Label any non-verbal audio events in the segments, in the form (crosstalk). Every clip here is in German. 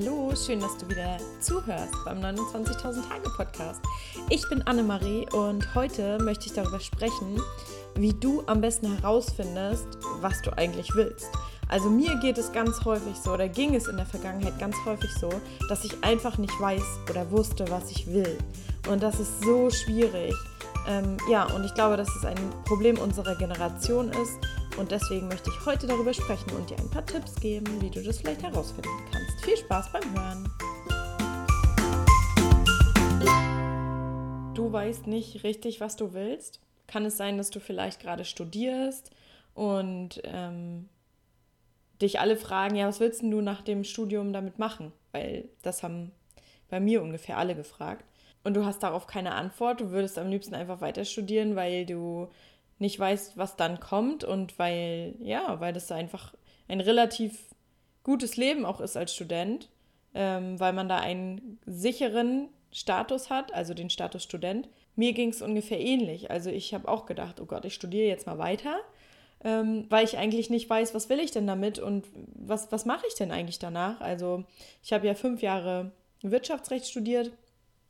Hallo, schön, dass du wieder zuhörst beim 29.000 Tage Podcast. Ich bin Annemarie und heute möchte ich darüber sprechen, wie du am besten herausfindest, was du eigentlich willst. Also mir geht es ganz häufig so oder ging es in der Vergangenheit ganz häufig so, dass ich einfach nicht weiß oder wusste, was ich will. Und das ist so schwierig. Ähm, ja, und ich glaube, dass es ein Problem unserer Generation ist. Und deswegen möchte ich heute darüber sprechen und dir ein paar Tipps geben, wie du das vielleicht herausfinden kannst. Viel Spaß beim Hören. Du weißt nicht richtig, was du willst. Kann es sein, dass du vielleicht gerade studierst und ähm, dich alle fragen, ja, was willst du nach dem Studium damit machen? Weil das haben bei mir ungefähr alle gefragt und du hast darauf keine Antwort, du würdest am liebsten einfach weiter studieren, weil du nicht weißt, was dann kommt und weil, ja, weil das einfach ein relativ gutes Leben auch ist als Student, ähm, weil man da einen sicheren Status hat, also den Status Student. Mir ging es ungefähr ähnlich. Also ich habe auch gedacht, oh Gott, ich studiere jetzt mal weiter, ähm, weil ich eigentlich nicht weiß, was will ich denn damit und was, was mache ich denn eigentlich danach. Also ich habe ja fünf Jahre Wirtschaftsrecht studiert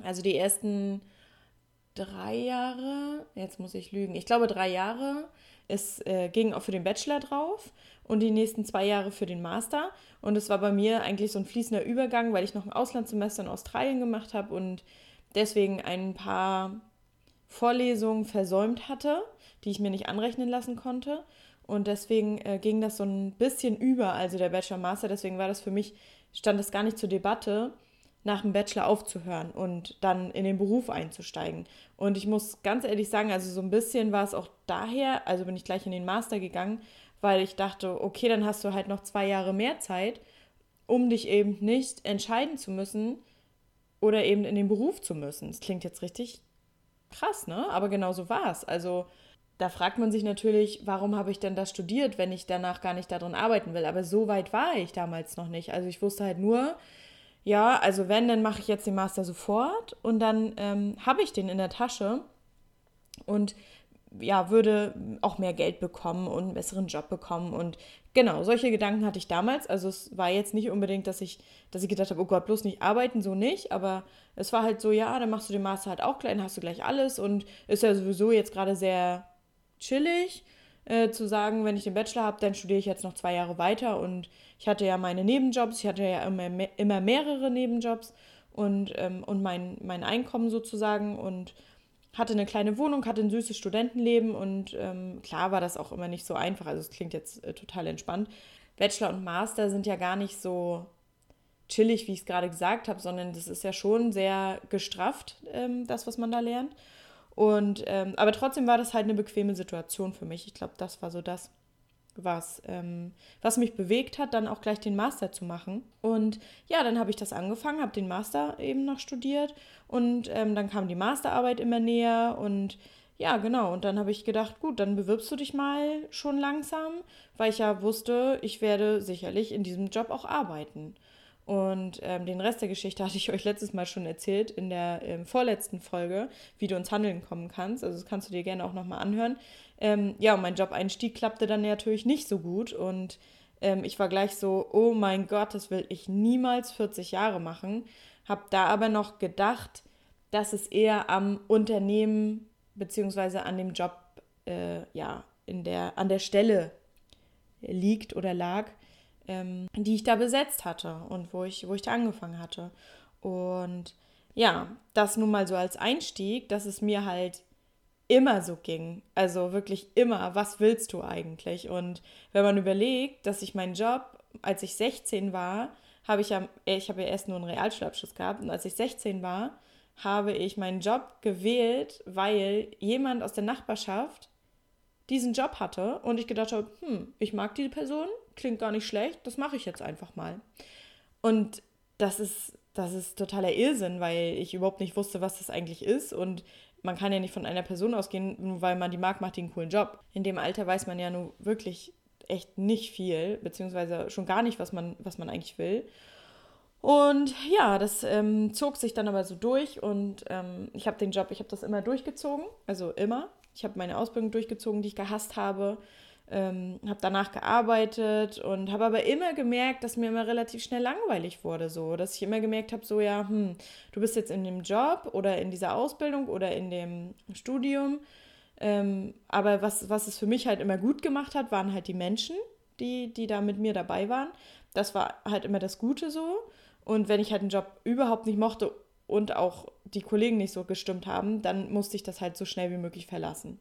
also die ersten drei Jahre, jetzt muss ich lügen, ich glaube drei Jahre, es äh, ging auch für den Bachelor drauf und die nächsten zwei Jahre für den Master. Und es war bei mir eigentlich so ein fließender Übergang, weil ich noch ein Auslandssemester in Australien gemacht habe und deswegen ein paar Vorlesungen versäumt hatte, die ich mir nicht anrechnen lassen konnte. Und deswegen äh, ging das so ein bisschen über, also der Bachelor Master. Deswegen war das für mich, stand das gar nicht zur Debatte, nach dem Bachelor aufzuhören und dann in den Beruf einzusteigen. Und ich muss ganz ehrlich sagen, also so ein bisschen war es auch daher, also bin ich gleich in den Master gegangen, weil ich dachte, okay, dann hast du halt noch zwei Jahre mehr Zeit, um dich eben nicht entscheiden zu müssen oder eben in den Beruf zu müssen. Das klingt jetzt richtig krass, ne? Aber genau so war es. Also da fragt man sich natürlich, warum habe ich denn das studiert, wenn ich danach gar nicht darin arbeiten will. Aber so weit war ich damals noch nicht. Also ich wusste halt nur, ja, also wenn, dann mache ich jetzt den Master sofort und dann ähm, habe ich den in der Tasche und ja, würde auch mehr Geld bekommen und einen besseren Job bekommen. Und genau, solche Gedanken hatte ich damals. Also es war jetzt nicht unbedingt, dass ich, dass ich gedacht habe, oh Gott, bloß nicht arbeiten, so nicht. Aber es war halt so, ja, dann machst du den Master halt auch gleich, dann hast du gleich alles und ist ja sowieso jetzt gerade sehr chillig äh, zu sagen, wenn ich den Bachelor habe, dann studiere ich jetzt noch zwei Jahre weiter. Und ich hatte ja meine Nebenjobs, ich hatte ja immer, immer mehrere Nebenjobs und, ähm, und mein, mein Einkommen sozusagen und hatte eine kleine Wohnung, hatte ein süßes Studentenleben und ähm, klar war das auch immer nicht so einfach. Also es klingt jetzt äh, total entspannt. Bachelor und Master sind ja gar nicht so chillig, wie ich es gerade gesagt habe, sondern das ist ja schon sehr gestrafft, ähm, das, was man da lernt. Und ähm, aber trotzdem war das halt eine bequeme Situation für mich. Ich glaube, das war so das, was, ähm, was mich bewegt hat, dann auch gleich den Master zu machen. Und ja, dann habe ich das angefangen, habe den Master eben noch studiert und ähm, dann kam die Masterarbeit immer näher und ja, genau. Und dann habe ich gedacht, gut, dann bewirbst du dich mal schon langsam, weil ich ja wusste, ich werde sicherlich in diesem Job auch arbeiten. Und ähm, den Rest der Geschichte (laughs) hatte ich euch letztes Mal schon erzählt in der ähm, vorletzten Folge, wie du ins Handeln kommen kannst. Also das kannst du dir gerne auch nochmal anhören. Ähm, ja, und mein Job-Einstieg klappte dann natürlich nicht so gut. Und ähm, ich war gleich so, oh mein Gott, das will ich niemals 40 Jahre machen. Hab da aber noch gedacht, dass es eher am Unternehmen beziehungsweise an dem Job, äh, ja, in der, an der Stelle liegt oder lag ähm, die ich da besetzt hatte und wo ich, wo ich da angefangen hatte. Und ja, das nun mal so als Einstieg, dass es mir halt immer so ging. Also wirklich immer, was willst du eigentlich? Und wenn man überlegt, dass ich meinen Job, als ich 16 war, habe ich ja, ich habe ja erst nur einen Realschulabschluss gehabt und als ich 16 war, habe ich meinen Job gewählt, weil jemand aus der Nachbarschaft diesen Job hatte und ich gedacht habe, hm, ich mag diese Person, klingt gar nicht schlecht, das mache ich jetzt einfach mal. Und das ist, das ist totaler Irrsinn, weil ich überhaupt nicht wusste, was das eigentlich ist und man kann ja nicht von einer Person ausgehen, nur weil man die mag, macht die einen coolen Job. In dem Alter weiß man ja nur wirklich echt nicht viel, beziehungsweise schon gar nicht, was man, was man eigentlich will. Und ja, das ähm, zog sich dann aber so durch und ähm, ich habe den Job, ich habe das immer durchgezogen, also immer. Ich habe meine Ausbildung durchgezogen, die ich gehasst habe. Ähm, habe danach gearbeitet und habe aber immer gemerkt, dass mir immer relativ schnell langweilig wurde, so, dass ich immer gemerkt habe, so ja, hm, du bist jetzt in dem Job oder in dieser Ausbildung oder in dem Studium, ähm, aber was, was es für mich halt immer gut gemacht hat, waren halt die Menschen, die, die da mit mir dabei waren. Das war halt immer das Gute so. Und wenn ich halt einen Job überhaupt nicht mochte und auch die Kollegen nicht so gestimmt haben, dann musste ich das halt so schnell wie möglich verlassen.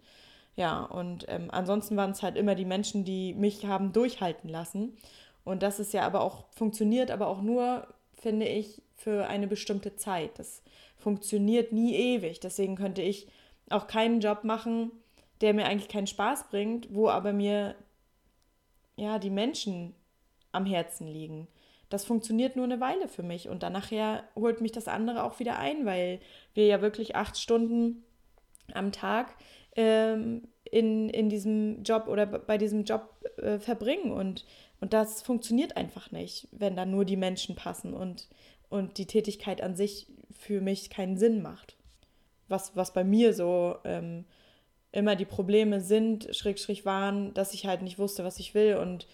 Ja, und ähm, ansonsten waren es halt immer die Menschen, die mich haben durchhalten lassen. Und das ist ja aber auch, funktioniert aber auch nur, finde ich, für eine bestimmte Zeit. Das funktioniert nie ewig. Deswegen könnte ich auch keinen Job machen, der mir eigentlich keinen Spaß bringt, wo aber mir ja die Menschen am Herzen liegen. Das funktioniert nur eine Weile für mich und dann nachher holt mich das andere auch wieder ein, weil wir ja wirklich acht Stunden am Tag ähm, in, in diesem Job oder bei diesem Job äh, verbringen. Und, und das funktioniert einfach nicht, wenn dann nur die Menschen passen und, und die Tätigkeit an sich für mich keinen Sinn macht. Was, was bei mir so ähm, immer die Probleme sind, schräg, schräg waren, dass ich halt nicht wusste, was ich will und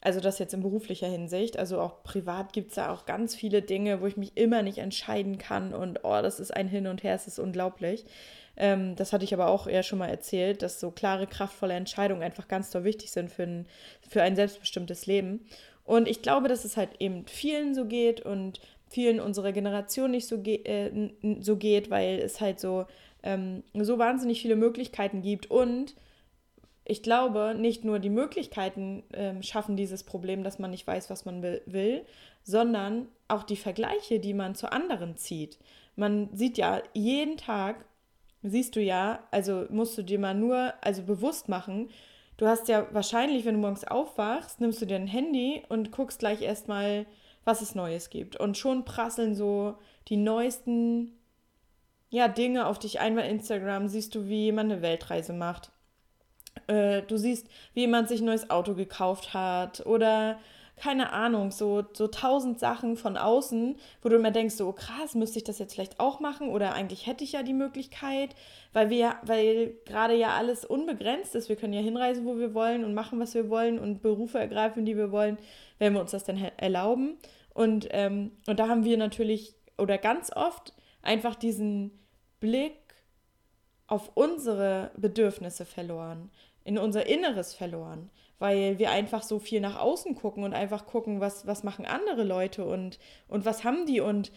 also das jetzt in beruflicher Hinsicht, also auch privat gibt es da auch ganz viele Dinge, wo ich mich immer nicht entscheiden kann und oh, das ist ein Hin und Her, es ist unglaublich. Ähm, das hatte ich aber auch eher schon mal erzählt, dass so klare, kraftvolle Entscheidungen einfach ganz toll wichtig sind für ein, für ein selbstbestimmtes Leben. Und ich glaube, dass es halt eben vielen so geht und vielen unserer Generation nicht so, ge äh, so geht, weil es halt so, ähm, so wahnsinnig viele Möglichkeiten gibt. Und ich glaube, nicht nur die Möglichkeiten ähm, schaffen dieses Problem, dass man nicht weiß, was man will, sondern auch die Vergleiche, die man zu anderen zieht. Man sieht ja jeden Tag siehst du ja, also musst du dir mal nur, also bewusst machen, du hast ja wahrscheinlich, wenn du morgens aufwachst, nimmst du dir ein Handy und guckst gleich erstmal, was es Neues gibt. Und schon prasseln so die neuesten ja, Dinge auf dich ein. Bei Instagram siehst du, wie jemand eine Weltreise macht. Äh, du siehst, wie jemand sich ein neues Auto gekauft hat oder keine Ahnung, so, so tausend Sachen von außen, wo du immer denkst, so oh, krass, müsste ich das jetzt vielleicht auch machen oder eigentlich hätte ich ja die Möglichkeit, weil wir, weil gerade ja alles unbegrenzt ist. Wir können ja hinreisen, wo wir wollen und machen, was wir wollen und Berufe ergreifen, die wir wollen, wenn wir uns das dann erlauben. Und, ähm, und da haben wir natürlich oder ganz oft einfach diesen Blick auf unsere Bedürfnisse verloren, in unser Inneres verloren weil wir einfach so viel nach außen gucken und einfach gucken, was, was machen andere Leute und, und was haben die und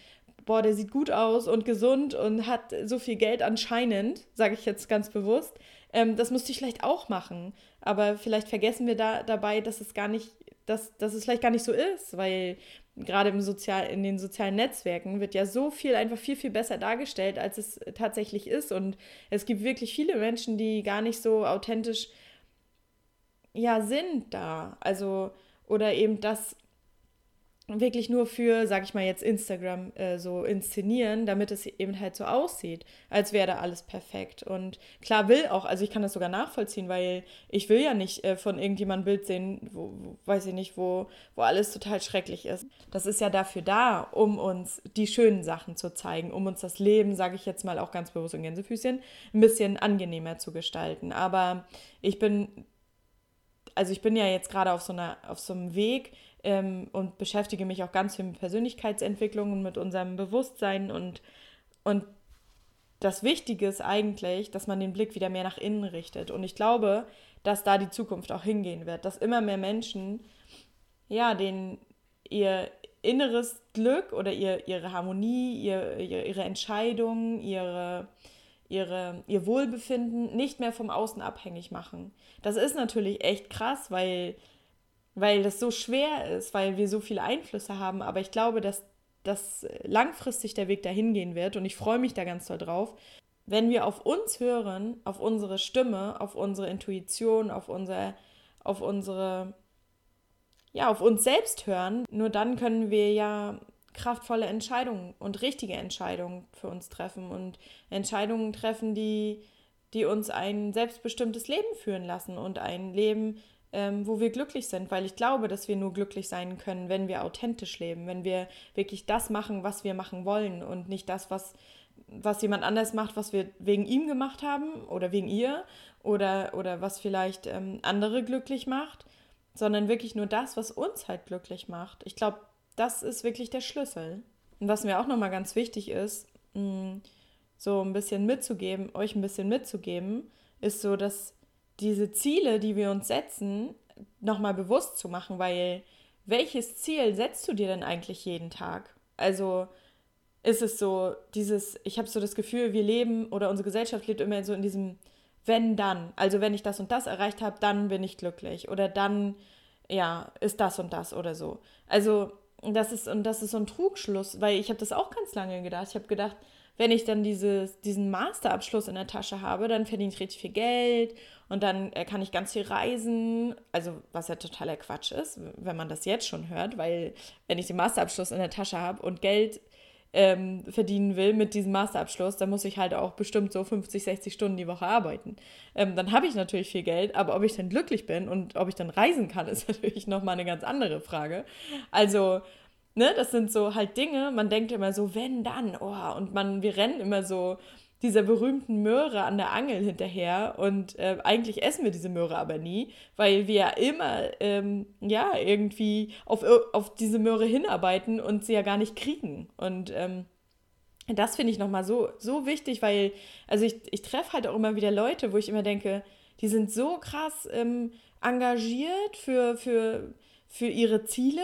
boah, der sieht gut aus und gesund und hat so viel Geld anscheinend, sage ich jetzt ganz bewusst. Ähm, das müsste ich vielleicht auch machen. Aber vielleicht vergessen wir da dabei, dass es gar nicht, dass, dass es vielleicht gar nicht so ist, weil gerade im Sozial, in den sozialen Netzwerken wird ja so viel einfach viel, viel besser dargestellt, als es tatsächlich ist. Und es gibt wirklich viele Menschen, die gar nicht so authentisch ja sind da. Also, oder eben das wirklich nur für, sag ich mal jetzt, Instagram äh, so inszenieren, damit es eben halt so aussieht, als wäre da alles perfekt. Und klar will auch, also ich kann das sogar nachvollziehen, weil ich will ja nicht äh, von irgendjemandem ein Bild sehen, wo, wo, weiß ich nicht, wo, wo alles total schrecklich ist. Das ist ja dafür da, um uns die schönen Sachen zu zeigen, um uns das Leben, sage ich jetzt mal auch ganz bewusst in Gänsefüßchen, ein bisschen angenehmer zu gestalten. Aber ich bin also ich bin ja jetzt gerade auf so einer, auf so einem Weg ähm, und beschäftige mich auch ganz viel mit Persönlichkeitsentwicklung und mit unserem Bewusstsein und, und das Wichtige ist eigentlich, dass man den Blick wieder mehr nach innen richtet. Und ich glaube, dass da die Zukunft auch hingehen wird, dass immer mehr Menschen ja den ihr inneres Glück oder ihr, ihre Harmonie, ihr, ihre Entscheidungen, ihre ihre, ihr Wohlbefinden nicht mehr vom Außen abhängig machen. Das ist natürlich echt krass, weil, weil das so schwer ist, weil wir so viele Einflüsse haben. Aber ich glaube, dass, dass langfristig der Weg dahin gehen wird und ich freue mich da ganz doll drauf. Wenn wir auf uns hören, auf unsere Stimme, auf unsere Intuition, auf unser, auf unsere, ja, auf uns selbst hören, nur dann können wir ja kraftvolle Entscheidungen und richtige Entscheidungen für uns treffen und Entscheidungen treffen, die, die uns ein selbstbestimmtes Leben führen lassen und ein Leben, ähm, wo wir glücklich sind, weil ich glaube, dass wir nur glücklich sein können, wenn wir authentisch leben, wenn wir wirklich das machen, was wir machen wollen und nicht das, was, was jemand anders macht, was wir wegen ihm gemacht haben oder wegen ihr oder, oder was vielleicht ähm, andere glücklich macht, sondern wirklich nur das, was uns halt glücklich macht. Ich glaube, das ist wirklich der Schlüssel. Und was mir auch nochmal ganz wichtig ist, mh, mm, so ein bisschen mitzugeben, euch ein bisschen mitzugeben, ist so, dass diese Ziele, die wir uns setzen, nochmal bewusst zu machen, weil welches Ziel setzt du dir denn eigentlich jeden Tag? Also ist es so, dieses, ich habe so das Gefühl, wir leben oder unsere Gesellschaft lebt immer so in diesem wenn dann. Also wenn ich das und das erreicht habe, dann bin ich glücklich. Oder dann, ja, ist das und das oder so. Also das ist, und das ist so ein Trugschluss, weil ich habe das auch ganz lange gedacht. Ich habe gedacht, wenn ich dann dieses, diesen Masterabschluss in der Tasche habe, dann verdiene ich richtig viel Geld und dann äh, kann ich ganz viel reisen. Also, was ja totaler Quatsch ist, wenn man das jetzt schon hört, weil wenn ich den Masterabschluss in der Tasche habe und Geld ähm, verdienen will mit diesem Masterabschluss, dann muss ich halt auch bestimmt so 50, 60 Stunden die Woche arbeiten. Ähm, dann habe ich natürlich viel Geld, aber ob ich dann glücklich bin und ob ich dann reisen kann, (laughs) ist natürlich nochmal eine ganz andere Frage. Also, ne, das sind so halt Dinge, man denkt immer so, wenn, dann, oh, und man, wir rennen immer so dieser berühmten Möhre an der Angel hinterher und äh, eigentlich essen wir diese Möhre aber nie, weil wir ja immer, ähm, ja, irgendwie auf, auf diese Möhre hinarbeiten und sie ja gar nicht kriegen. Und, ähm, das finde ich nochmal so, so wichtig, weil, also ich, ich treffe halt auch immer wieder Leute, wo ich immer denke, die sind so krass ähm, engagiert für, für, für ihre Ziele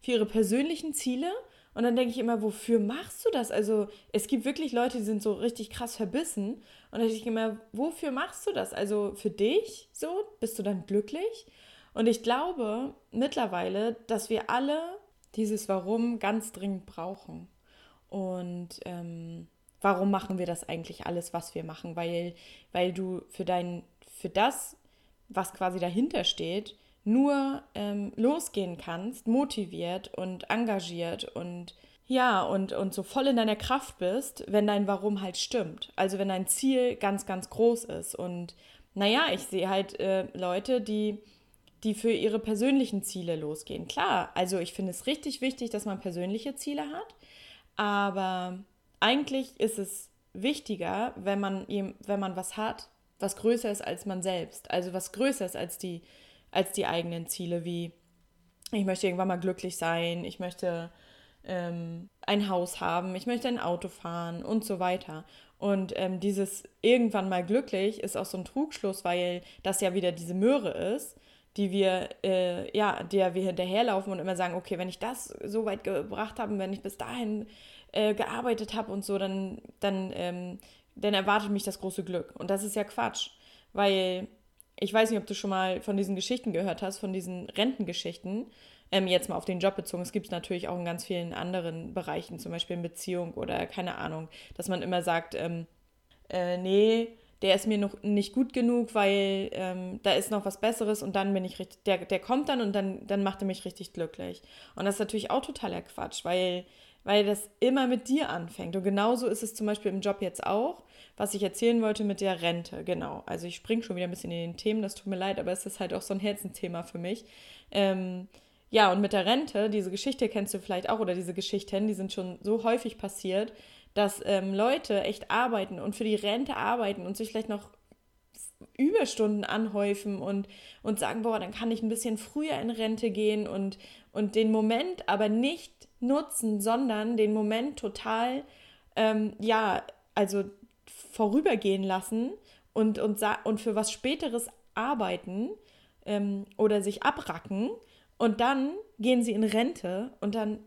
für ihre persönlichen Ziele. Und dann denke ich immer, wofür machst du das? Also es gibt wirklich Leute, die sind so richtig krass verbissen. Und dann denke ich immer, wofür machst du das? Also für dich so? Bist du dann glücklich? Und ich glaube mittlerweile, dass wir alle dieses Warum ganz dringend brauchen. Und ähm, warum machen wir das eigentlich alles, was wir machen? Weil, weil du für dein, für das, was quasi dahinter steht, nur ähm, losgehen kannst, motiviert und engagiert und ja, und, und so voll in deiner Kraft bist, wenn dein Warum halt stimmt. Also wenn dein Ziel ganz, ganz groß ist. Und naja, ich sehe halt äh, Leute, die, die für ihre persönlichen Ziele losgehen. Klar, also ich finde es richtig wichtig, dass man persönliche Ziele hat, aber eigentlich ist es wichtiger, wenn man, wenn man was hat, was größer ist als man selbst. Also was größer ist als die als die eigenen Ziele, wie ich möchte irgendwann mal glücklich sein, ich möchte ähm, ein Haus haben, ich möchte ein Auto fahren und so weiter. Und ähm, dieses irgendwann mal glücklich ist auch so ein Trugschluss, weil das ja wieder diese Möhre ist, die wir, äh, ja, der wir hinterherlaufen und immer sagen, okay, wenn ich das so weit gebracht habe, wenn ich bis dahin äh, gearbeitet habe und so, dann, dann, ähm, dann erwartet mich das große Glück. Und das ist ja Quatsch, weil ich weiß nicht, ob du schon mal von diesen Geschichten gehört hast, von diesen Rentengeschichten. Ähm, jetzt mal auf den Job bezogen. Es gibt es natürlich auch in ganz vielen anderen Bereichen, zum Beispiel in Beziehung oder keine Ahnung, dass man immer sagt, ähm, äh, nee, der ist mir noch nicht gut genug, weil ähm, da ist noch was Besseres und dann bin ich richtig, der, der kommt dann und dann, dann macht er mich richtig glücklich. Und das ist natürlich auch totaler Quatsch, weil, weil das immer mit dir anfängt. Und genauso ist es zum Beispiel im Job jetzt auch was ich erzählen wollte mit der Rente, genau. Also ich springe schon wieder ein bisschen in den Themen, das tut mir leid, aber es ist halt auch so ein Herzensthema für mich. Ähm, ja, und mit der Rente, diese Geschichte kennst du vielleicht auch, oder diese Geschichten, die sind schon so häufig passiert, dass ähm, Leute echt arbeiten und für die Rente arbeiten und sich vielleicht noch Überstunden anhäufen und, und sagen, boah, dann kann ich ein bisschen früher in Rente gehen und, und den Moment aber nicht nutzen, sondern den Moment total, ähm, ja, also vorübergehen lassen und, und, und für was Späteres arbeiten ähm, oder sich abracken und dann gehen sie in Rente und dann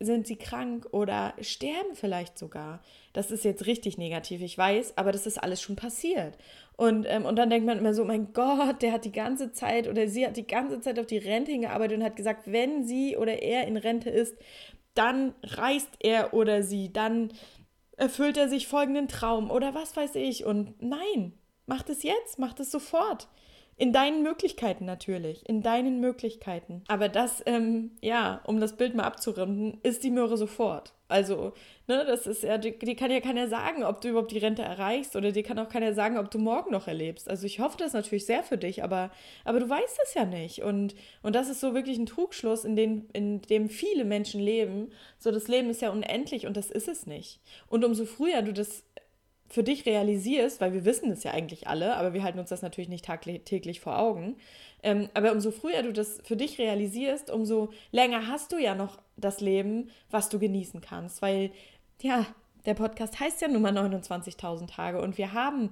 sind sie krank oder sterben vielleicht sogar. Das ist jetzt richtig negativ, ich weiß, aber das ist alles schon passiert. Und, ähm, und dann denkt man immer so, mein Gott, der hat die ganze Zeit oder sie hat die ganze Zeit auf die Rente hingearbeitet und hat gesagt, wenn sie oder er in Rente ist, dann reist er oder sie, dann erfüllt er sich folgenden Traum oder was weiß ich. Und nein, mach es jetzt, mach es sofort. In deinen Möglichkeiten natürlich, in deinen Möglichkeiten. Aber das, ähm, ja, um das Bild mal abzurunden, ist die Möhre sofort. Also, ne, das ist ja, die, die, kann ja keiner sagen, ob du überhaupt die Rente erreichst oder dir kann auch keiner sagen, ob du morgen noch erlebst. Also ich hoffe das natürlich sehr für dich, aber, aber du weißt es ja nicht. Und, und das ist so wirklich ein Trugschluss, in, den, in dem viele Menschen leben. So, das Leben ist ja unendlich und das ist es nicht. Und umso früher du das für dich realisierst, weil wir wissen es ja eigentlich alle, aber wir halten uns das natürlich nicht täglich vor Augen. Ähm, aber umso früher du das für dich realisierst, umso länger hast du ja noch das Leben, was du genießen kannst. Weil, ja, der Podcast heißt ja nun mal 29.000 Tage und wir haben,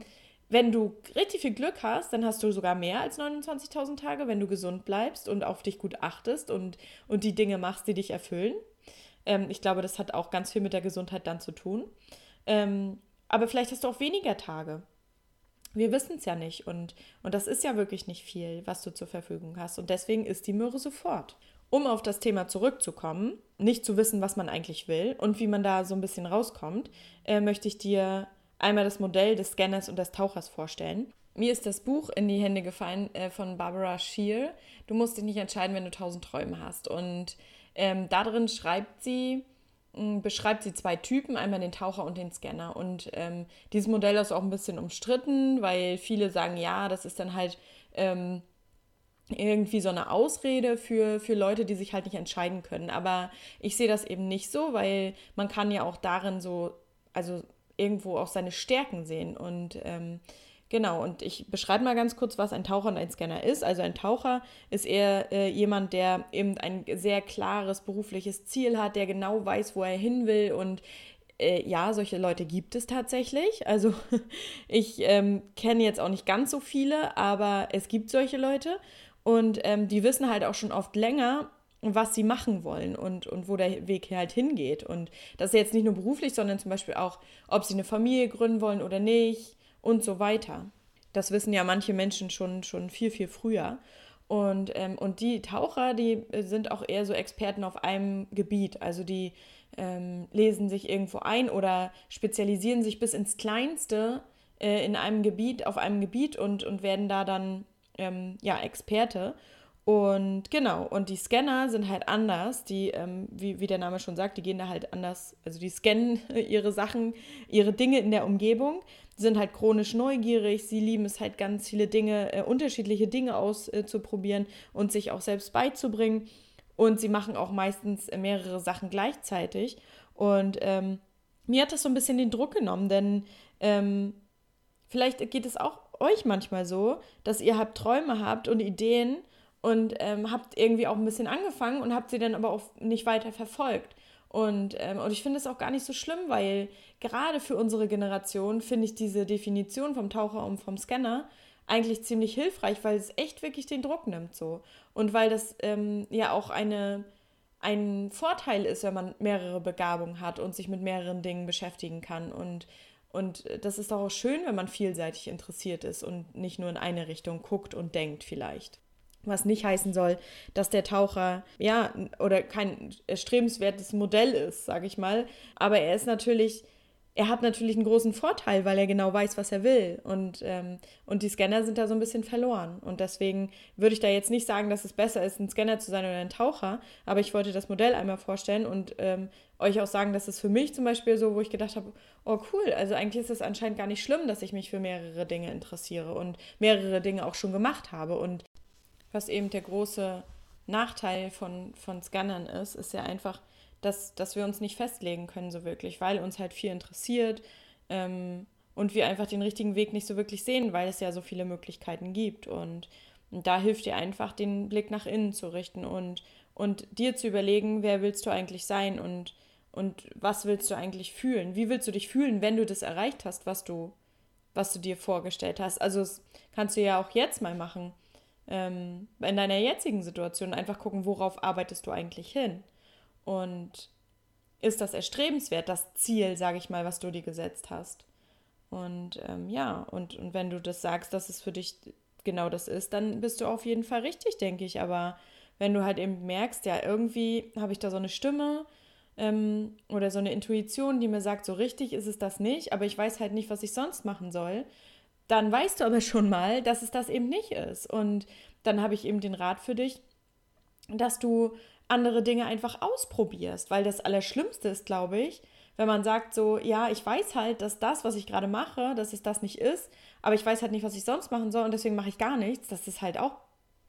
wenn du richtig viel Glück hast, dann hast du sogar mehr als 29.000 Tage, wenn du gesund bleibst und auf dich gut achtest und, und die Dinge machst, die dich erfüllen. Ähm, ich glaube, das hat auch ganz viel mit der Gesundheit dann zu tun. Ähm, aber vielleicht hast du auch weniger Tage. Wir wissen es ja nicht und, und das ist ja wirklich nicht viel, was du zur Verfügung hast. Und deswegen ist die Möhre sofort. Um auf das Thema zurückzukommen, nicht zu wissen, was man eigentlich will und wie man da so ein bisschen rauskommt, äh, möchte ich dir einmal das Modell des Scanners und des Tauchers vorstellen. Mir ist das Buch in die Hände gefallen äh, von Barbara Shear. Du musst dich nicht entscheiden, wenn du tausend Träume hast. Und ähm, darin schreibt sie, beschreibt sie zwei Typen, einmal den Taucher und den Scanner. Und ähm, dieses Modell ist auch ein bisschen umstritten, weil viele sagen, ja, das ist dann halt ähm, irgendwie so eine Ausrede für, für Leute, die sich halt nicht entscheiden können. Aber ich sehe das eben nicht so, weil man kann ja auch darin so, also irgendwo auch seine Stärken sehen. Und ähm, Genau, und ich beschreibe mal ganz kurz, was ein Taucher und ein Scanner ist. Also ein Taucher ist eher äh, jemand, der eben ein sehr klares berufliches Ziel hat, der genau weiß, wo er hin will und äh, ja, solche Leute gibt es tatsächlich. Also (laughs) ich ähm, kenne jetzt auch nicht ganz so viele, aber es gibt solche Leute und ähm, die wissen halt auch schon oft länger, was sie machen wollen und, und wo der Weg halt hingeht. Und das ist jetzt nicht nur beruflich, sondern zum Beispiel auch, ob sie eine Familie gründen wollen oder nicht und so weiter. Das wissen ja manche Menschen schon, schon viel, viel früher. Und, ähm, und die Taucher, die sind auch eher so Experten auf einem Gebiet. Also die ähm, lesen sich irgendwo ein oder spezialisieren sich bis ins Kleinste äh, in einem Gebiet, auf einem Gebiet und, und werden da dann ähm, ja, Experte. Und genau, und die Scanner sind halt anders. Die, ähm, wie, wie der Name schon sagt, die gehen da halt anders. Also die scannen (laughs) ihre Sachen, ihre Dinge in der Umgebung sind halt chronisch neugierig, sie lieben es halt ganz viele Dinge, äh, unterschiedliche Dinge auszuprobieren äh, und sich auch selbst beizubringen. Und sie machen auch meistens mehrere Sachen gleichzeitig. Und ähm, mir hat das so ein bisschen den Druck genommen, denn ähm, vielleicht geht es auch euch manchmal so, dass ihr habt Träume habt und Ideen und ähm, habt irgendwie auch ein bisschen angefangen und habt sie dann aber auch nicht weiter verfolgt. Und, ähm, und ich finde es auch gar nicht so schlimm, weil gerade für unsere Generation finde ich diese Definition vom Taucher und vom Scanner eigentlich ziemlich hilfreich, weil es echt wirklich den Druck nimmt so. Und weil das ähm, ja auch eine, ein Vorteil ist, wenn man mehrere Begabungen hat und sich mit mehreren Dingen beschäftigen kann. Und, und das ist auch schön, wenn man vielseitig interessiert ist und nicht nur in eine Richtung guckt und denkt vielleicht. Was nicht heißen soll, dass der Taucher, ja, oder kein erstrebenswertes Modell ist, sage ich mal. Aber er ist natürlich, er hat natürlich einen großen Vorteil, weil er genau weiß, was er will. Und, ähm, und die Scanner sind da so ein bisschen verloren. Und deswegen würde ich da jetzt nicht sagen, dass es besser ist, ein Scanner zu sein oder ein Taucher. Aber ich wollte das Modell einmal vorstellen und ähm, euch auch sagen, dass es für mich zum Beispiel so, wo ich gedacht habe, oh cool, also eigentlich ist es anscheinend gar nicht schlimm, dass ich mich für mehrere Dinge interessiere und mehrere Dinge auch schon gemacht habe. Und was eben der große Nachteil von, von Scannern ist, ist ja einfach, dass, dass wir uns nicht festlegen können so wirklich, weil uns halt viel interessiert ähm, und wir einfach den richtigen Weg nicht so wirklich sehen, weil es ja so viele Möglichkeiten gibt. Und, da hilft dir einfach, den Blick nach innen zu richten und, und dir zu überlegen, wer willst du eigentlich sein und, und was willst du eigentlich fühlen? Wie willst du dich fühlen, wenn du das erreicht hast, was du, was du dir vorgestellt hast? Also das kannst du ja auch jetzt mal machen ähm, in deiner jetzigen Situation einfach gucken, worauf arbeitest du eigentlich hin? Und ist das erstrebenswert, das Ziel, sage ich mal, was du dir gesetzt hast? Und ähm, ja, und, und wenn du das sagst, dass es für dich genau das ist, dann bist du auf jeden Fall richtig, denke ich. Aber wenn du halt eben merkst, ja, irgendwie habe ich da so eine Stimme ähm, oder so eine Intuition, die mir sagt, so richtig ist es das nicht, aber ich weiß halt nicht, was ich sonst machen soll, dann weißt du aber schon mal, dass es das eben nicht ist. Und dann habe ich eben den Rat für dich, dass du andere Dinge einfach ausprobierst, weil das Allerschlimmste ist, glaube ich, wenn man sagt so, ja, ich weiß halt, dass das, was ich gerade mache, dass es das nicht ist, aber ich weiß halt nicht, was ich sonst machen soll und deswegen mache ich gar nichts. Das ist halt auch,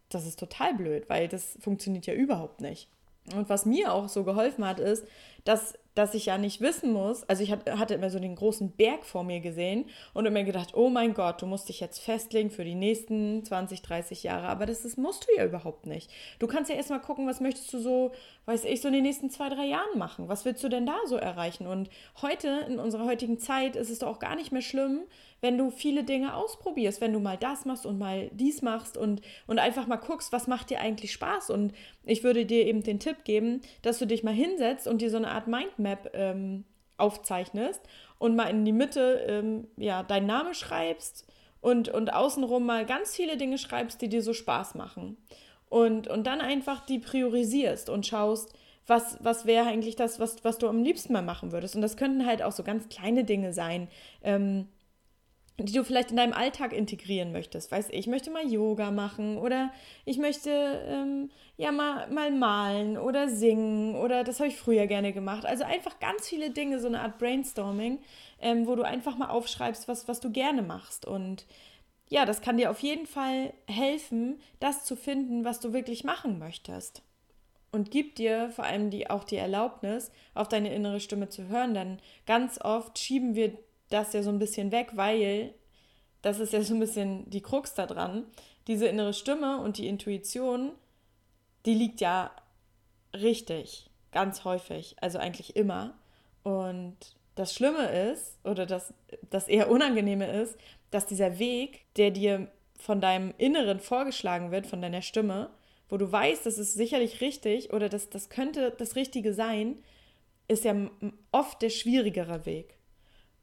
das ist total blöd, weil das funktioniert ja überhaupt nicht. Und was mir auch so geholfen hat, ist, dass dass ich ja nicht wissen muss, also ich hatte immer so den großen Berg vor mir gesehen und immer gedacht, oh mein Gott, du musst dich jetzt festlegen für die nächsten 20, 30 Jahre, aber das ist, musst du ja überhaupt nicht. Du kannst ja erstmal gucken, was möchtest du so, weiß ich, so in den nächsten zwei, drei Jahren machen? Was willst du denn da so erreichen? Und heute, in unserer heutigen Zeit, ist es doch auch gar nicht mehr schlimm, wenn du viele Dinge ausprobierst, wenn du mal das machst und mal dies machst und, und einfach mal guckst, was macht dir eigentlich Spaß. Und ich würde dir eben den Tipp geben, dass du dich mal hinsetzt und dir so eine Art Mindmap ähm, aufzeichnest und mal in die Mitte ähm, ja, deinen Namen schreibst und, und außenrum mal ganz viele Dinge schreibst, die dir so Spaß machen. Und, und dann einfach die priorisierst und schaust, was, was wäre eigentlich das, was, was du am liebsten mal machen würdest. Und das könnten halt auch so ganz kleine Dinge sein. Ähm, die du vielleicht in deinem Alltag integrieren möchtest. Weiß ich, ich möchte mal Yoga machen oder ich möchte ähm, ja mal, mal malen oder singen oder das habe ich früher gerne gemacht. Also einfach ganz viele Dinge, so eine Art Brainstorming, ähm, wo du einfach mal aufschreibst, was, was du gerne machst. Und ja, das kann dir auf jeden Fall helfen, das zu finden, was du wirklich machen möchtest. Und gibt dir vor allem die, auch die Erlaubnis, auf deine innere Stimme zu hören, denn ganz oft schieben wir das ja so ein bisschen weg, weil das ist ja so ein bisschen die Krux da dran. Diese innere Stimme und die Intuition, die liegt ja richtig, ganz häufig, also eigentlich immer. Und das Schlimme ist, oder das, das eher Unangenehme ist, dass dieser Weg, der dir von deinem Inneren vorgeschlagen wird, von deiner Stimme, wo du weißt, das ist sicherlich richtig oder das, das könnte das Richtige sein, ist ja oft der schwierigere Weg.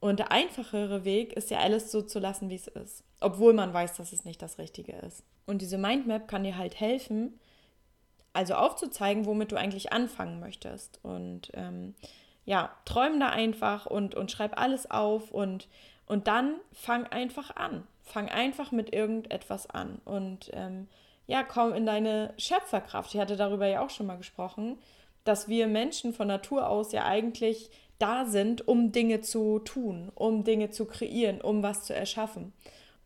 Und der einfachere Weg ist ja alles so zu lassen, wie es ist. Obwohl man weiß, dass es nicht das Richtige ist. Und diese Mindmap kann dir halt helfen, also aufzuzeigen, womit du eigentlich anfangen möchtest. Und ähm, ja, träum da einfach und, und schreib alles auf und, und dann fang einfach an. Fang einfach mit irgendetwas an. Und ähm, ja, komm in deine Schöpferkraft. Ich hatte darüber ja auch schon mal gesprochen, dass wir Menschen von Natur aus ja eigentlich da sind, um Dinge zu tun, um Dinge zu kreieren, um was zu erschaffen.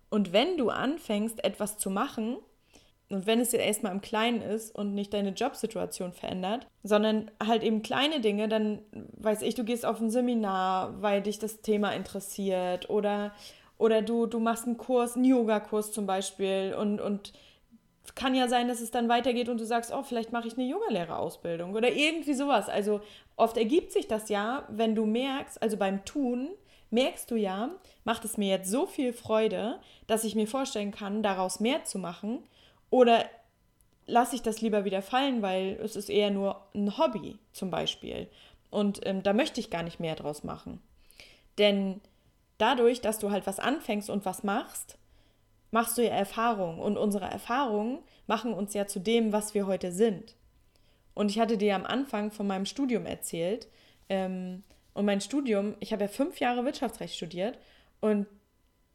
Und wenn du anfängst, etwas zu machen, und wenn es dir erstmal im Kleinen ist und nicht deine Jobsituation verändert, sondern halt eben kleine Dinge, dann weiß ich, du gehst auf ein Seminar, weil dich das Thema interessiert oder, oder du, du machst einen Kurs, einen Yoga-Kurs zum Beispiel und, und kann ja sein, dass es dann weitergeht und du sagst, oh, vielleicht mache ich eine Yogalehrerausbildung oder irgendwie sowas. Also oft ergibt sich das ja, wenn du merkst, also beim Tun, merkst du ja, macht es mir jetzt so viel Freude, dass ich mir vorstellen kann, daraus mehr zu machen oder lasse ich das lieber wieder fallen, weil es ist eher nur ein Hobby zum Beispiel. Und ähm, da möchte ich gar nicht mehr draus machen. Denn dadurch, dass du halt was anfängst und was machst, machst du ja Erfahrungen und unsere Erfahrungen machen uns ja zu dem, was wir heute sind. Und ich hatte dir am Anfang von meinem Studium erzählt. Ähm, und mein Studium, ich habe ja fünf Jahre Wirtschaftsrecht studiert und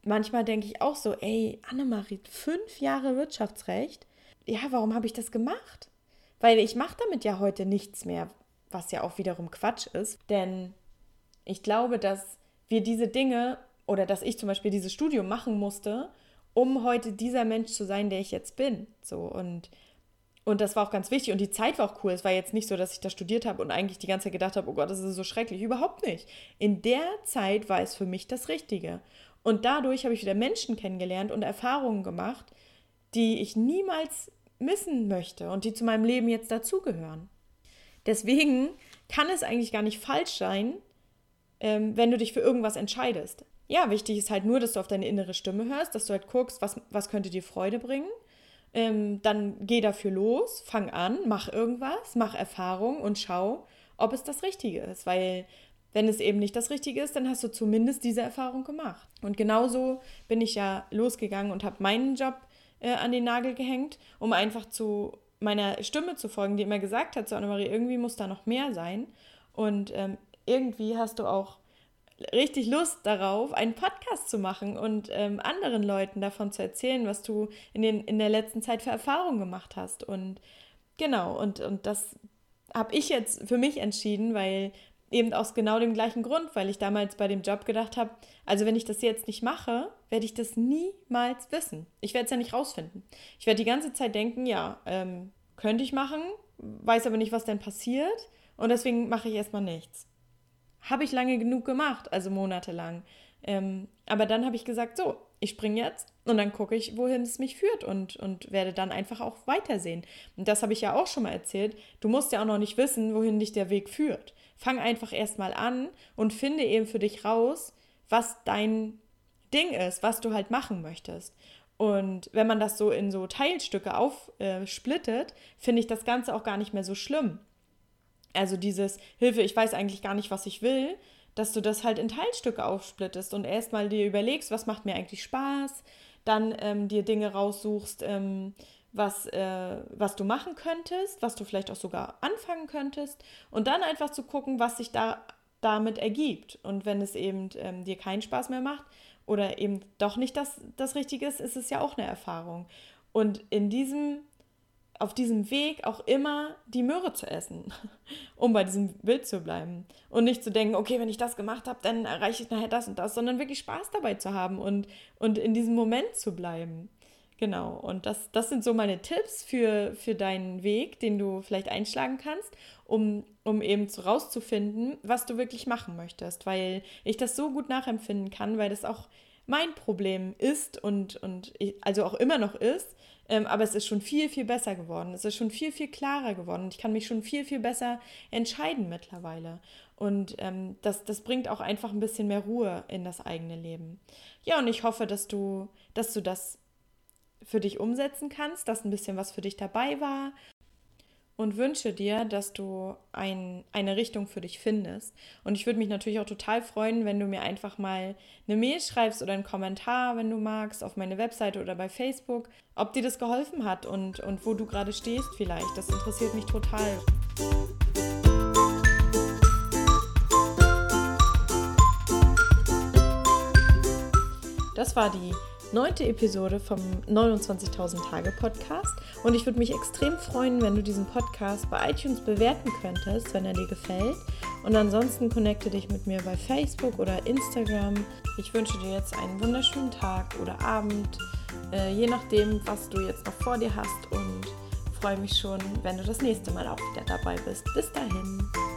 manchmal denke ich auch so, ey, Annemarie, fünf Jahre Wirtschaftsrecht? Ja, warum habe ich das gemacht? Weil ich mache damit ja heute nichts mehr, was ja auch wiederum Quatsch ist. Denn ich glaube, dass wir diese Dinge oder dass ich zum Beispiel dieses Studium machen musste, um heute dieser Mensch zu sein, der ich jetzt bin. So und und das war auch ganz wichtig und die Zeit war auch cool. Es war jetzt nicht so, dass ich da studiert habe und eigentlich die ganze Zeit gedacht habe, oh Gott, das ist so schrecklich. Überhaupt nicht. In der Zeit war es für mich das Richtige. Und dadurch habe ich wieder Menschen kennengelernt und Erfahrungen gemacht, die ich niemals missen möchte und die zu meinem Leben jetzt dazugehören. Deswegen kann es eigentlich gar nicht falsch sein, ähm, wenn du dich für irgendwas entscheidest ja, wichtig ist halt nur, dass du auf deine innere Stimme hörst, dass du halt guckst, was, was könnte dir Freude bringen. Ähm, dann geh dafür los, fang an, mach irgendwas, mach Erfahrung und schau, ob es das Richtige ist. Weil wenn es eben nicht das Richtige ist, dann hast du zumindest diese Erfahrung gemacht. Und genauso bin ich ja losgegangen und habe meinen Job äh, an den Nagel gehängt, um einfach zu meiner Stimme zu folgen, die immer gesagt hat, so Annemarie, irgendwie muss da noch mehr sein. Und ähm, irgendwie hast du auch richtig Lust darauf, einen Podcast zu machen und ähm, anderen Leuten davon zu erzählen, was du in, den, in der letzten Zeit für Erfahrungen gemacht hast. Und genau, und, und das habe ich jetzt für mich entschieden, weil eben aus genau dem gleichen Grund, weil ich damals bei dem Job gedacht habe, also wenn ich das jetzt nicht mache, werde ich das niemals wissen. Ich werde es ja nicht rausfinden. Ich werde die ganze Zeit denken, ja, ähm, könnte ich machen, weiß aber nicht, was denn passiert und deswegen mache ich erstmal nichts. Habe ich lange genug gemacht, also monatelang. Ähm, aber dann habe ich gesagt, so, ich springe jetzt und dann gucke ich, wohin es mich führt und, und werde dann einfach auch weitersehen. Und das habe ich ja auch schon mal erzählt. Du musst ja auch noch nicht wissen, wohin dich der Weg führt. Fang einfach erstmal an und finde eben für dich raus, was dein Ding ist, was du halt machen möchtest. Und wenn man das so in so Teilstücke aufsplittet, finde ich das Ganze auch gar nicht mehr so schlimm. Also dieses Hilfe, ich weiß eigentlich gar nicht, was ich will, dass du das halt in Teilstücke aufsplittest und erstmal dir überlegst, was macht mir eigentlich Spaß, dann ähm, dir Dinge raussuchst, ähm, was, äh, was du machen könntest, was du vielleicht auch sogar anfangen könntest und dann einfach zu gucken, was sich da damit ergibt. Und wenn es eben ähm, dir keinen Spaß mehr macht oder eben doch nicht das, das Richtige ist, ist es ja auch eine Erfahrung. Und in diesem auf diesem Weg auch immer die Möhre zu essen, (laughs) um bei diesem Bild zu bleiben. Und nicht zu denken, okay, wenn ich das gemacht habe, dann erreiche ich nachher das und das, sondern wirklich Spaß dabei zu haben und, und in diesem Moment zu bleiben. Genau, und das, das sind so meine Tipps für, für deinen Weg, den du vielleicht einschlagen kannst, um, um eben zu, rauszufinden, was du wirklich machen möchtest, weil ich das so gut nachempfinden kann, weil das auch mein Problem ist und, und ich, also auch immer noch ist, ähm, aber es ist schon viel, viel besser geworden. Es ist schon viel, viel klarer geworden. Ich kann mich schon viel, viel besser entscheiden mittlerweile. Und ähm, das, das bringt auch einfach ein bisschen mehr Ruhe in das eigene Leben. Ja, und ich hoffe, dass du, dass du das für dich umsetzen kannst, dass ein bisschen was für dich dabei war und wünsche dir, dass du ein, eine Richtung für dich findest. Und ich würde mich natürlich auch total freuen, wenn du mir einfach mal eine Mail schreibst oder einen Kommentar, wenn du magst, auf meine Webseite oder bei Facebook, ob dir das geholfen hat und, und wo du gerade stehst vielleicht. Das interessiert mich total. Das war die neunte Episode vom 29.000 Tage Podcast und ich würde mich extrem freuen, wenn du diesen Podcast bei iTunes bewerten könntest, wenn er dir gefällt. Und ansonsten connecte dich mit mir bei Facebook oder Instagram. Ich wünsche dir jetzt einen wunderschönen Tag oder Abend, äh, je nachdem, was du jetzt noch vor dir hast und freue mich schon, wenn du das nächste Mal auch wieder dabei bist. Bis dahin.